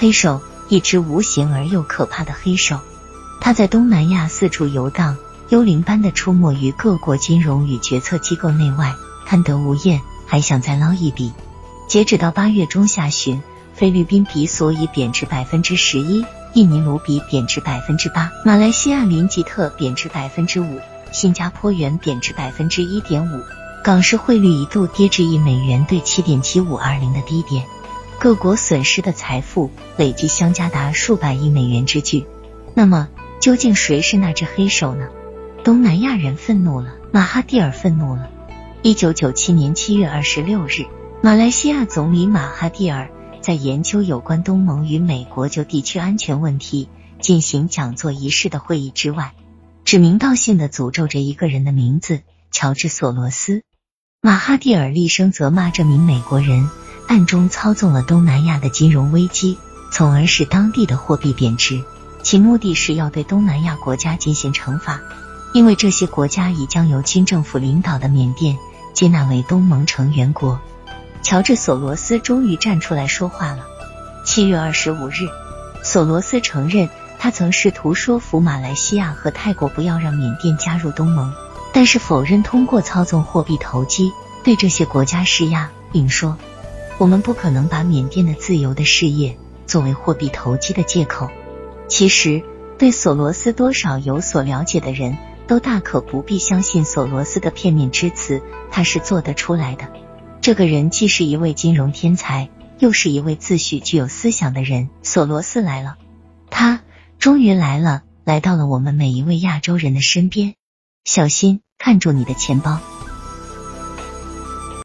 黑手，一只无形而又可怕的黑手，它在东南亚四处游荡，幽灵般的出没于各国金融与决策机构内外，贪得无厌，还想再捞一笔。截止到八月中下旬，菲律宾比索以贬值百分之十一，印尼卢比贬值百分之八，马来西亚林吉特贬值百分之五，新加坡元贬值百分之一点五，港市汇率一度跌至一美元兑七点七五二零的低点。各国损失的财富累计相加达数百亿美元之巨。那么，究竟谁是那只黑手呢？东南亚人愤怒了，马哈蒂尔愤怒了。一九九七年七月二十六日，马来西亚总理马哈蒂尔在研究有关东盟与美国就地区安全问题进行讲座仪式的会议之外，指名道姓的诅咒着一个人的名字——乔治·索罗斯。马哈蒂尔厉声责骂这名美国人。暗中操纵了东南亚的金融危机，从而使当地的货币贬值。其目的是要对东南亚国家进行惩罚，因为这些国家已将由军政府领导的缅甸接纳为东盟成员国。乔治·索罗斯终于站出来说话了。七月二十五日，索罗斯承认他曾试图说服马来西亚和泰国不要让缅甸加入东盟，但是否认通过操纵货币投机对这些国家施压，并说。我们不可能把缅甸的自由的事业作为货币投机的借口。其实，对索罗斯多少有所了解的人都大可不必相信索罗斯的片面之词，他是做得出来的。这个人既是一位金融天才，又是一位自诩具有思想的人。索罗斯来了，他终于来了，来到了我们每一位亚洲人的身边。小心，看住你的钱包。